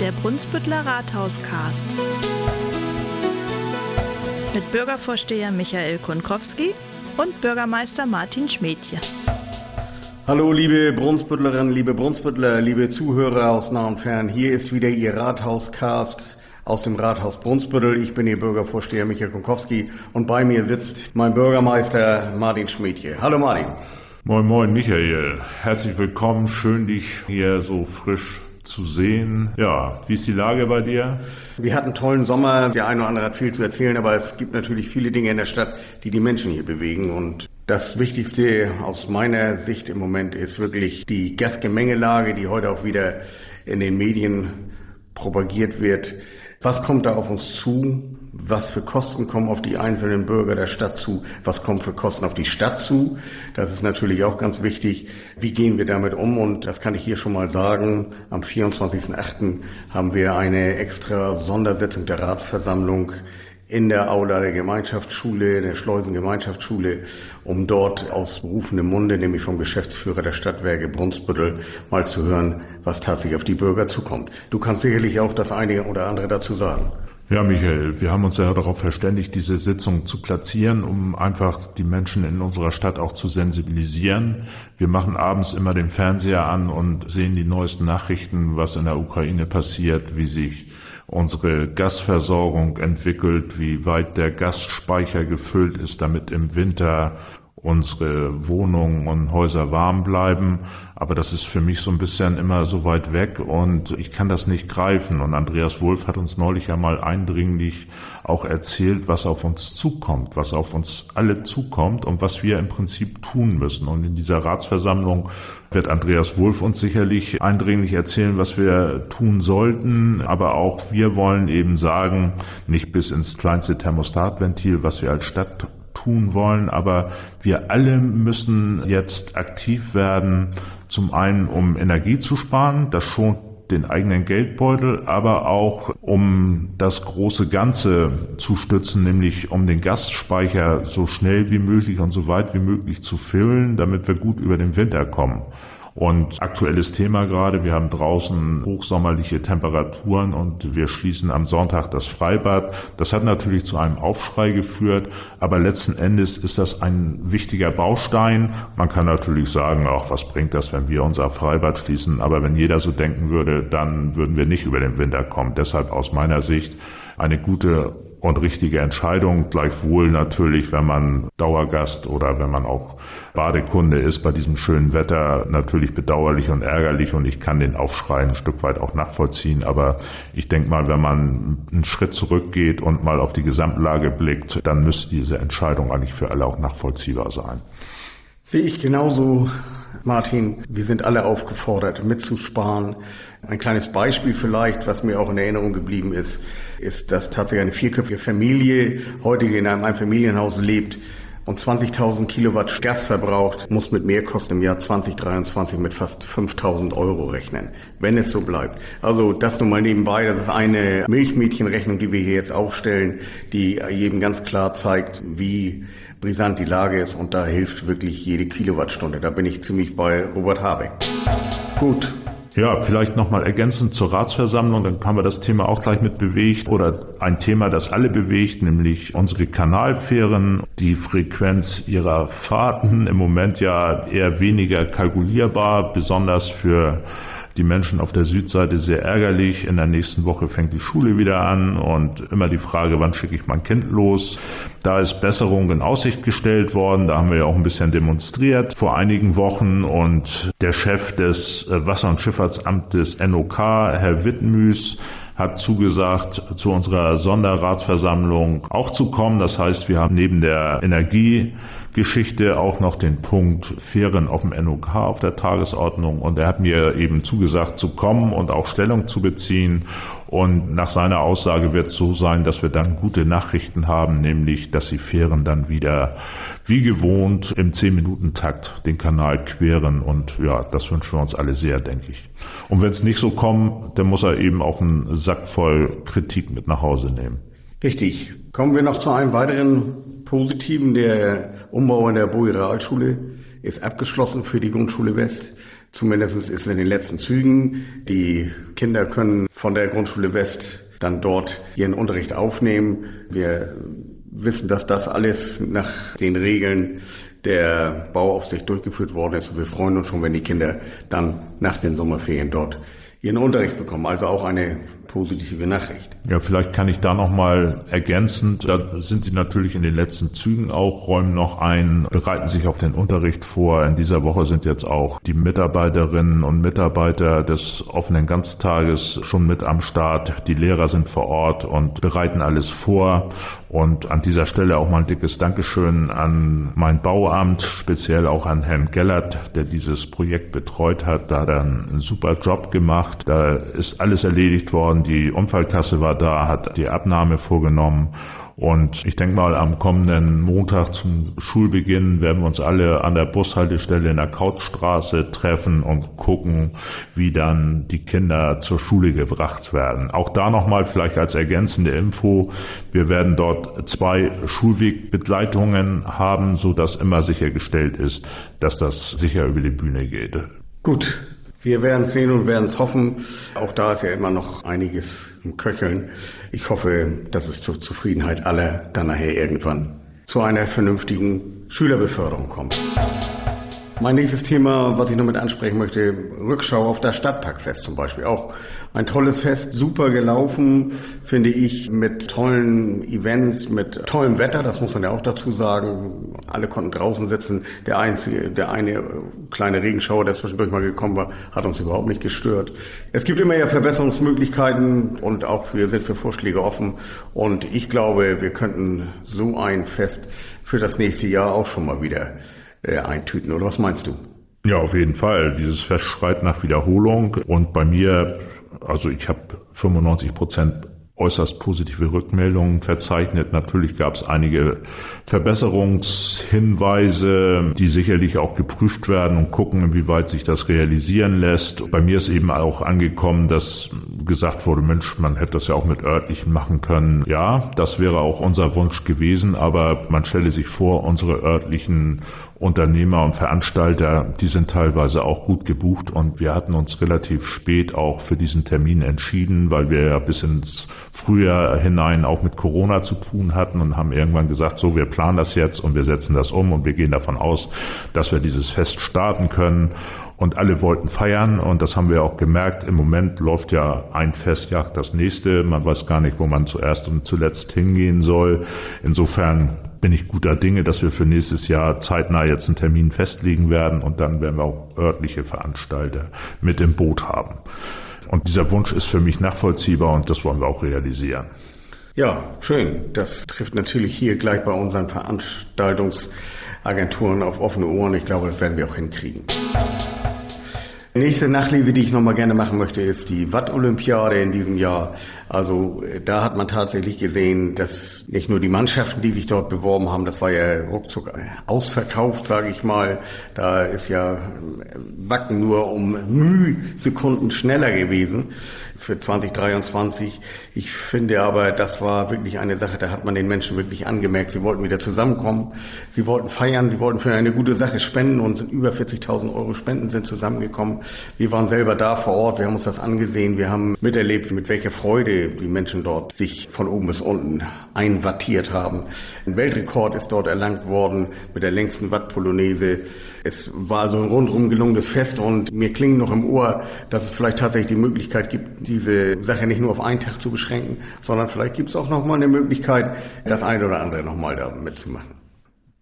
Der Brunsbüttler Rathauscast. Mit Bürgervorsteher Michael Konkowski und Bürgermeister Martin Schmedje. Hallo liebe Brunsbüttlerinnen, liebe Brunsbüttler, liebe Zuhörer aus nah und fern. Hier ist wieder Ihr Rathauscast aus dem Rathaus Brunsbüttel. Ich bin Ihr Bürgervorsteher Michael Konkowski und bei mir sitzt mein Bürgermeister Martin Schmedje. Hallo Martin. Moin Moin Michael, herzlich willkommen, schön dich hier so frisch zu sehen. Ja, wie ist die Lage bei dir? Wir hatten einen tollen Sommer. Der eine oder andere hat viel zu erzählen, aber es gibt natürlich viele Dinge in der Stadt, die die Menschen hier bewegen. Und das Wichtigste aus meiner Sicht im Moment ist wirklich die Gasgemengelage, die heute auch wieder in den Medien propagiert wird. Was kommt da auf uns zu? Was für Kosten kommen auf die einzelnen Bürger der Stadt zu, was kommt für Kosten auf die Stadt zu. Das ist natürlich auch ganz wichtig. Wie gehen wir damit um? Und das kann ich hier schon mal sagen. Am 24.08. haben wir eine extra Sondersitzung der Ratsversammlung in der Aula der Gemeinschaftsschule, der Schleusengemeinschaftsschule, um dort aus berufenem Munde, nämlich vom Geschäftsführer der Stadtwerke Brunsbüttel, mal zu hören, was tatsächlich auf die Bürger zukommt. Du kannst sicherlich auch das eine oder andere dazu sagen. Ja, Michael, wir haben uns ja darauf verständigt, diese Sitzung zu platzieren, um einfach die Menschen in unserer Stadt auch zu sensibilisieren. Wir machen abends immer den Fernseher an und sehen die neuesten Nachrichten, was in der Ukraine passiert, wie sich unsere Gasversorgung entwickelt, wie weit der Gasspeicher gefüllt ist, damit im Winter unsere Wohnungen und Häuser warm bleiben. Aber das ist für mich so ein bisschen immer so weit weg und ich kann das nicht greifen. Und Andreas Wolf hat uns neulich ja mal eindringlich auch erzählt, was auf uns zukommt, was auf uns alle zukommt und was wir im Prinzip tun müssen. Und in dieser Ratsversammlung wird Andreas Wolf uns sicherlich eindringlich erzählen, was wir tun sollten. Aber auch wir wollen eben sagen, nicht bis ins kleinste Thermostatventil, was wir als Stadt tun wollen, aber wir alle müssen jetzt aktiv werden, zum einen um Energie zu sparen, das schont den eigenen Geldbeutel, aber auch um das große Ganze zu stützen, nämlich um den Gasspeicher so schnell wie möglich und so weit wie möglich zu füllen, damit wir gut über den Winter kommen. Und aktuelles Thema gerade, wir haben draußen hochsommerliche Temperaturen und wir schließen am Sonntag das Freibad. Das hat natürlich zu einem Aufschrei geführt, aber letzten Endes ist das ein wichtiger Baustein. Man kann natürlich sagen, auch was bringt das, wenn wir unser Freibad schließen, aber wenn jeder so denken würde, dann würden wir nicht über den Winter kommen. Deshalb aus meiner Sicht eine gute und richtige Entscheidung. Gleichwohl natürlich, wenn man Dauergast oder wenn man auch Badekunde ist bei diesem schönen Wetter, natürlich bedauerlich und ärgerlich und ich kann den Aufschrei ein Stück weit auch nachvollziehen. Aber ich denke mal, wenn man einen Schritt zurückgeht und mal auf die Gesamtlage blickt, dann müsste diese Entscheidung eigentlich für alle auch nachvollziehbar sein. Sehe ich genauso Martin, wir sind alle aufgefordert, mitzusparen. Ein kleines Beispiel vielleicht, was mir auch in Erinnerung geblieben ist, ist, dass tatsächlich eine vierköpfige Familie heute in einem Einfamilienhaus lebt und 20.000 Kilowatt Gas verbraucht, muss mit Mehrkosten im Jahr 2023 mit fast 5.000 Euro rechnen, wenn es so bleibt. Also das nur mal nebenbei, das ist eine Milchmädchenrechnung, die wir hier jetzt aufstellen, die jedem ganz klar zeigt, wie brisant die Lage ist und da hilft wirklich jede Kilowattstunde. Da bin ich ziemlich bei Robert Habeck. Gut. Ja, vielleicht nochmal ergänzend zur Ratsversammlung, dann haben wir das Thema auch gleich mit bewegt. Oder ein Thema, das alle bewegt, nämlich unsere Kanalfähren, die Frequenz ihrer Fahrten. Im Moment ja eher weniger kalkulierbar, besonders für die Menschen auf der Südseite sehr ärgerlich. In der nächsten Woche fängt die Schule wieder an und immer die Frage, wann schicke ich mein Kind los? Da ist Besserung in Aussicht gestellt worden. Da haben wir ja auch ein bisschen demonstriert vor einigen Wochen und der Chef des äh, Wasser- und Schifffahrtsamtes NOK, Herr Wittmüß, hat zugesagt, zu unserer Sonderratsversammlung auch zu kommen. Das heißt, wir haben neben der Energie Geschichte auch noch den Punkt Fähren auf dem NOK auf der Tagesordnung und er hat mir eben zugesagt zu kommen und auch Stellung zu beziehen und nach seiner Aussage wird es so sein, dass wir dann gute Nachrichten haben, nämlich dass die Fähren dann wieder wie gewohnt im 10-Minuten-Takt den Kanal queren und ja, das wünschen wir uns alle sehr, denke ich. Und wenn es nicht so kommt, dann muss er eben auch einen Sack voll Kritik mit nach Hause nehmen. Richtig. Kommen wir noch zu einem weiteren Positiven. Der Umbau in der Boe Realschule ist abgeschlossen für die Grundschule West. Zumindest ist es in den letzten Zügen. Die Kinder können von der Grundschule West dann dort ihren Unterricht aufnehmen. Wir wissen, dass das alles nach den Regeln der Bauaufsicht durchgeführt worden ist. Und wir freuen uns schon, wenn die Kinder dann nach den Sommerferien dort ihren Unterricht bekommen. Also auch eine positive Nachricht. Ja, vielleicht kann ich da noch mal ergänzen. Da sind Sie natürlich in den letzten Zügen auch, räumen noch ein, bereiten sich auf den Unterricht vor. In dieser Woche sind jetzt auch die Mitarbeiterinnen und Mitarbeiter des offenen Ganztages schon mit am Start. Die Lehrer sind vor Ort und bereiten alles vor. Und an dieser Stelle auch mal ein dickes Dankeschön an mein Bauamt, speziell auch an Herrn Gellert, der dieses Projekt betreut hat. Da hat er einen super Job gemacht. Da ist alles erledigt worden. Die Unfallkasse war da, hat die Abnahme vorgenommen. Und ich denke mal, am kommenden Montag zum Schulbeginn werden wir uns alle an der Bushaltestelle in der Kautstraße treffen und gucken, wie dann die Kinder zur Schule gebracht werden. Auch da nochmal vielleicht als ergänzende Info. Wir werden dort zwei Schulwegbegleitungen haben, so dass immer sichergestellt ist, dass das sicher über die Bühne geht. Gut, wir werden sehen und werden es hoffen. Auch da ist ja immer noch einiges im Köcheln. Ich hoffe, dass es zur Zufriedenheit aller dann nachher irgendwann zu einer vernünftigen Schülerbeförderung kommt. Mein nächstes Thema, was ich noch mit ansprechen möchte, Rückschau auf das Stadtparkfest zum Beispiel. Auch ein tolles Fest, super gelaufen, finde ich, mit tollen Events, mit tollem Wetter, das muss man ja auch dazu sagen. Alle konnten draußen sitzen. Der einzige, der eine kleine Regenschauer, der zwischendurch mal gekommen war, hat uns überhaupt nicht gestört. Es gibt immer ja Verbesserungsmöglichkeiten und auch wir sind für Vorschläge offen. Und ich glaube, wir könnten so ein Fest für das nächste Jahr auch schon mal wieder äh, eintüten. Oder was meinst du? Ja, auf jeden Fall. Dieses Fest schreit nach Wiederholung. Und bei mir, also ich habe 95 Prozent äußerst positive Rückmeldungen verzeichnet. Natürlich gab es einige Verbesserungshinweise, die sicherlich auch geprüft werden und gucken, inwieweit sich das realisieren lässt. Bei mir ist eben auch angekommen, dass gesagt wurde, Mensch, man hätte das ja auch mit örtlichen machen können. Ja, das wäre auch unser Wunsch gewesen, aber man stelle sich vor, unsere örtlichen Unternehmer und Veranstalter, die sind teilweise auch gut gebucht und wir hatten uns relativ spät auch für diesen Termin entschieden, weil wir ja bis ins Frühjahr hinein auch mit Corona zu tun hatten und haben irgendwann gesagt, so, wir planen das jetzt und wir setzen das um und wir gehen davon aus, dass wir dieses Fest starten können und alle wollten feiern und das haben wir auch gemerkt. Im Moment läuft ja ein Fest jagt das nächste. Man weiß gar nicht, wo man zuerst und zuletzt hingehen soll. Insofern bin ich guter Dinge, dass wir für nächstes Jahr zeitnah jetzt einen Termin festlegen werden und dann werden wir auch örtliche Veranstalter mit im Boot haben. Und dieser Wunsch ist für mich nachvollziehbar und das wollen wir auch realisieren. Ja, schön. Das trifft natürlich hier gleich bei unseren Veranstaltungsagenturen auf offene Ohren. Ich glaube, das werden wir auch hinkriegen. Nächste Nachlese, die ich nochmal gerne machen möchte, ist die Watt-Olympiade in diesem Jahr. Also da hat man tatsächlich gesehen, dass nicht nur die Mannschaften, die sich dort beworben haben, das war ja ruckzuck ausverkauft, sage ich mal. Da ist ja äh, Wacken nur um Mühsekunden schneller gewesen für 2023. Ich finde aber, das war wirklich eine Sache, da hat man den Menschen wirklich angemerkt, sie wollten wieder zusammenkommen, sie wollten feiern, sie wollten für eine gute Sache spenden und über 40.000 Euro Spenden sind zusammengekommen. Wir waren selber da vor Ort, wir haben uns das angesehen, wir haben miterlebt, mit welcher Freude die Menschen dort sich von oben bis unten einwattiert haben. Ein Weltrekord ist dort erlangt worden mit der längsten Wattpolonaise. Es war so ein rundrum gelungenes Fest und mir klingt noch im Ohr, dass es vielleicht tatsächlich die Möglichkeit gibt, diese Sache nicht nur auf einen Tag zu beschränken, sondern vielleicht gibt es auch noch mal eine Möglichkeit, das eine oder andere noch mal da mitzumachen.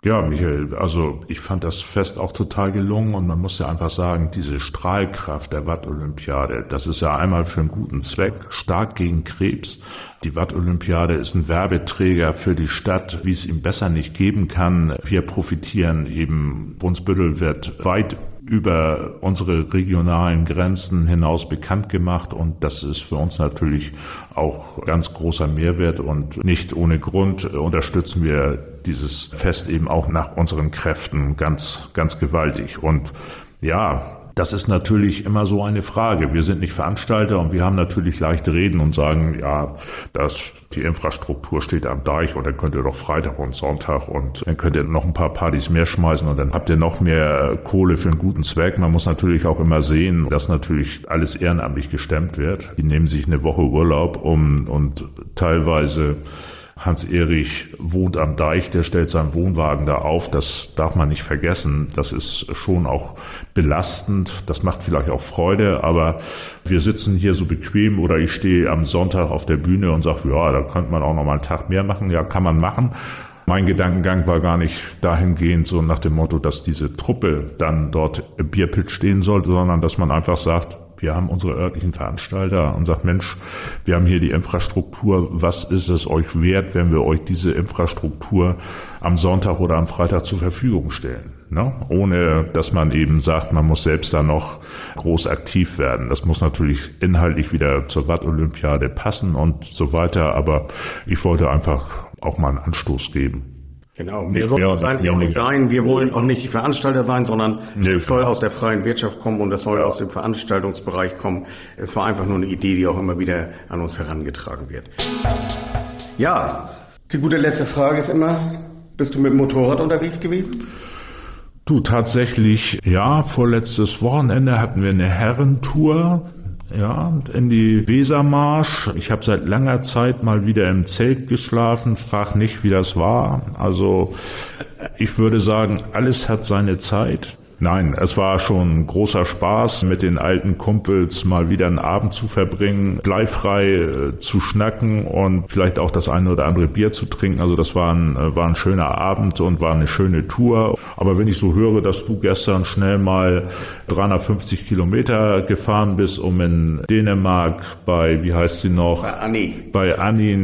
Ja, Michael, also ich fand das Fest auch total gelungen und man muss ja einfach sagen, diese Strahlkraft der Watt-Olympiade, das ist ja einmal für einen guten Zweck, stark gegen Krebs. Die Watt-Olympiade ist ein Werbeträger für die Stadt, wie es ihm besser nicht geben kann. Wir profitieren eben, Brunsbüttel wird weit über unsere regionalen Grenzen hinaus bekannt gemacht. Und das ist für uns natürlich auch ganz großer Mehrwert. Und nicht ohne Grund unterstützen wir dieses Fest eben auch nach unseren Kräften ganz, ganz gewaltig. Und ja, Das ist natürlich immer so eine Frage. Wir sind nicht Veranstalter und wir haben natürlich leichte Reden und sagen, ja, dass die Infrastruktur steht am Deich und dann könnt ihr doch Freitag und Sonntag und dann könnt ihr noch ein paar Partys mehr schmeißen und dann habt ihr noch mehr Kohle für einen guten Zweck. Man muss natürlich auch immer sehen, dass natürlich alles ehrenamtlich gestemmt wird. Die nehmen sich eine Woche Urlaub um und teilweise Hans-Erich wohnt am Deich, der stellt seinen Wohnwagen da auf. Das darf man nicht vergessen. Das ist schon auch belastend. Das macht vielleicht auch Freude, aber wir sitzen hier so bequem oder ich stehe am Sonntag auf der Bühne und sage, ja, da könnte man auch noch mal einen Tag mehr machen. Ja, kann man machen. Mein Gedankengang war gar nicht dahingehend so nach dem Motto, dass diese Truppe dann dort im Bierpit stehen sollte, sondern dass man einfach sagt, wir haben unsere örtlichen Veranstalter und sagt, Mensch, wir haben hier die Infrastruktur. Was ist es euch wert, wenn wir euch diese Infrastruktur am Sonntag oder am Freitag zur Verfügung stellen? Ne? Ohne, dass man eben sagt, man muss selbst da noch groß aktiv werden. Das muss natürlich inhaltlich wieder zur Watt-Olympiade passen und so weiter. Aber ich wollte einfach auch mal einen Anstoß geben. Genau, wir sollen es eigentlich auch nicht sein. Wir wollen auch nicht die Veranstalter sein, sondern nee, es soll aus der freien Wirtschaft kommen und es soll aus dem Veranstaltungsbereich kommen. Es war einfach nur eine Idee, die auch immer wieder an uns herangetragen wird. Ja, die gute letzte Frage ist immer, bist du mit dem Motorrad unterwegs gewesen? Du, tatsächlich, ja, vorletztes Wochenende hatten wir eine Herrentour ja, in die Wesermarsch. Ich habe seit langer Zeit mal wieder im Zelt geschlafen, frag nicht, wie das war. Also ich würde sagen, alles hat seine Zeit. Nein, es war schon großer Spaß, mit den alten Kumpels mal wieder einen Abend zu verbringen, bleifrei äh, zu schnacken und vielleicht auch das eine oder andere Bier zu trinken. Also das war ein, äh, war ein schöner Abend und war eine schöne Tour. Aber wenn ich so höre, dass du gestern schnell mal 350 Kilometer gefahren bist, um in Dänemark bei, wie heißt sie noch? Bei Anni. Bei Anni äh,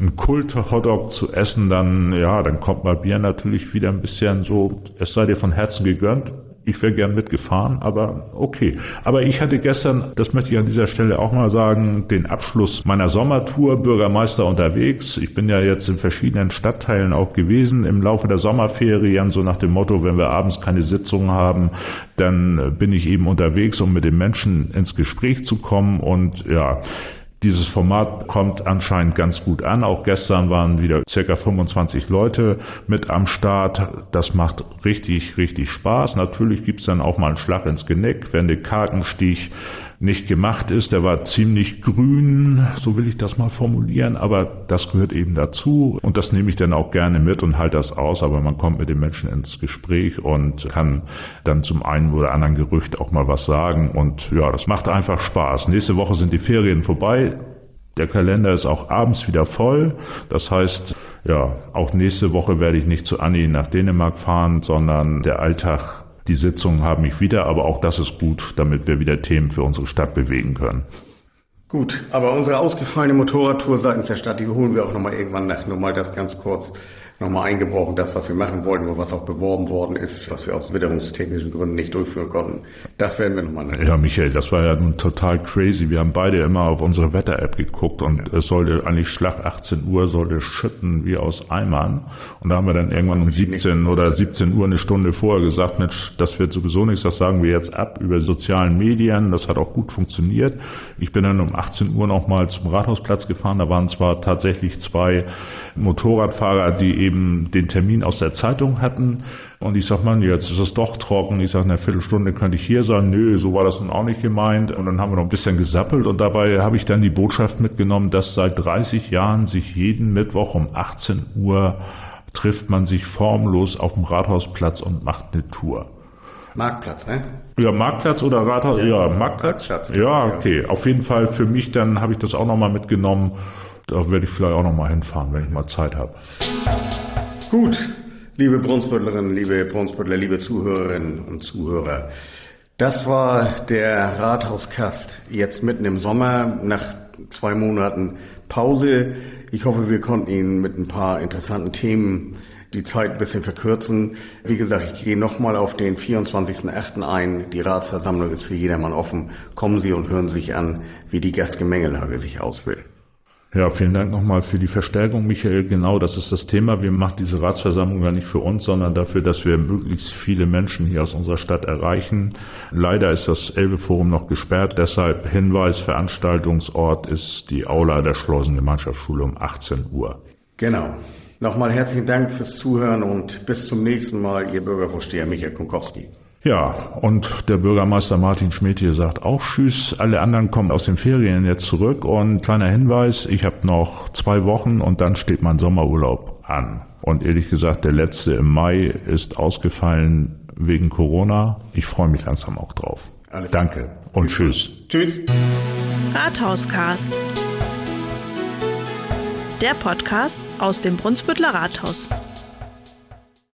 einen Kult-Hotdog zu essen, dann, ja, dann kommt mal Bier natürlich wieder ein bisschen so, es sei dir von Herzen gegönnt gegönnt. Ich wäre gern mitgefahren, aber okay. Aber ich hatte gestern, das möchte ich an dieser Stelle auch mal sagen, den Abschluss meiner Sommertour Bürgermeister unterwegs. Ich bin ja jetzt in verschiedenen Stadtteilen auch gewesen im Laufe der Sommerferien, so nach dem Motto, wenn wir abends keine Sitzungen haben, dann bin ich eben unterwegs, um mit den Menschen ins Gespräch zu kommen und ja, dieses Format kommt anscheinend ganz gut an. Auch gestern waren wieder circa 25 Leute mit am Start. Das macht richtig, richtig Spaß. Natürlich gibt's dann auch mal einen Schlag ins Genick, wenn der Karkenstich nicht gemacht ist. Der war ziemlich grün, so will ich das mal formulieren, aber das gehört eben dazu und das nehme ich dann auch gerne mit und halte das aus, aber man kommt mit den Menschen ins Gespräch und kann dann zum einen oder anderen Gerücht auch mal was sagen und ja, das macht einfach Spaß. Nächste Woche sind die Ferien vorbei. Der Kalender ist auch abends wieder voll. Das heißt, ja, auch nächste Woche werde ich nicht zu Anni nach Dänemark fahren, sondern der Alltag die Sitzungen haben mich wieder, aber auch das ist gut, damit wir wieder Themen für unsere Stadt bewegen können. Gut, aber unsere ausgefallene Motorradtour seitens der Stadt, die holen wir auch nochmal irgendwann nach. Nur mal das ganz kurz nochmal eingebrochen, das, was wir machen wollten und was auch beworben worden ist, was wir aus witterungstechnischen Gründen nicht durchführen konnten. Das werden wir nochmal nachher. Ja, Michael, das war ja nun total crazy. Wir haben beide immer auf unsere Wetter-App geguckt und ja. es sollte eigentlich Schlag 18 Uhr sollte schütten wie aus Eimern. Und da haben wir dann irgendwann um 17 oder 17 Uhr eine Stunde vorher gesagt, Mensch, das wird sowieso nichts, das sagen wir jetzt ab über sozialen Medien. Das hat auch gut funktioniert. Ich bin dann um 18 Uhr nochmal zum Rathausplatz gefahren. Da waren zwar tatsächlich zwei Motorradfahrer, die eben den Termin aus der Zeitung hatten. Und ich sag, man, jetzt ist es doch trocken. Ich sag, eine Viertelstunde könnte ich hier sein. Nö, so war das nun auch nicht gemeint. Und dann haben wir noch ein bisschen gesappelt. Und dabei habe ich dann die Botschaft mitgenommen, dass seit 30 Jahren sich jeden Mittwoch um 18 Uhr trifft man sich formlos auf dem Rathausplatz und macht eine Tour. Marktplatz, ne? Ja, Marktplatz oder Rathaus? Ja, ja Marktplatz. Marktplatz. Ja, okay. Auf jeden Fall für mich dann habe ich das auch nochmal mitgenommen. Da werde ich vielleicht auch noch mal hinfahren, wenn ich mal Zeit habe. Gut, liebe Brunsbüttlerinnen, liebe Brunsbüttler, liebe Zuhörerinnen und Zuhörer. Das war der Rathauskast jetzt mitten im Sommer nach zwei Monaten Pause. Ich hoffe, wir konnten Ihnen mit ein paar interessanten Themen die Zeit ein bisschen verkürzen. Wie gesagt, ich gehe nochmal auf den 24.08. ein. Die Ratsversammlung ist für jedermann offen. Kommen Sie und hören sich an, wie die Gastgemengelage sich auswählt. Ja, vielen Dank nochmal für die Verstärkung, Michael. Genau, das ist das Thema. Wir machen diese Ratsversammlung ja nicht für uns, sondern dafür, dass wir möglichst viele Menschen hier aus unserer Stadt erreichen. Leider ist das Elbe-Forum noch gesperrt. Deshalb Hinweis, Veranstaltungsort ist die Aula der Schleusengemeinschaftsschule um 18 Uhr. Genau. Nochmal herzlichen Dank fürs Zuhören und bis zum nächsten Mal, Ihr Bürgervorsteher Michael Kunkowski. Ja, und der Bürgermeister Martin Schmidt hier sagt auch Tschüss. Alle anderen kommen aus den Ferien jetzt zurück. Und kleiner Hinweis, ich habe noch zwei Wochen und dann steht mein Sommerurlaub an. Und ehrlich gesagt, der letzte im Mai ist ausgefallen wegen Corona. Ich freue mich langsam auch drauf. Alles Danke klar. und tschüss. Tschüss. Rathauscast. Der Podcast aus dem Brunsbüttler Rathaus.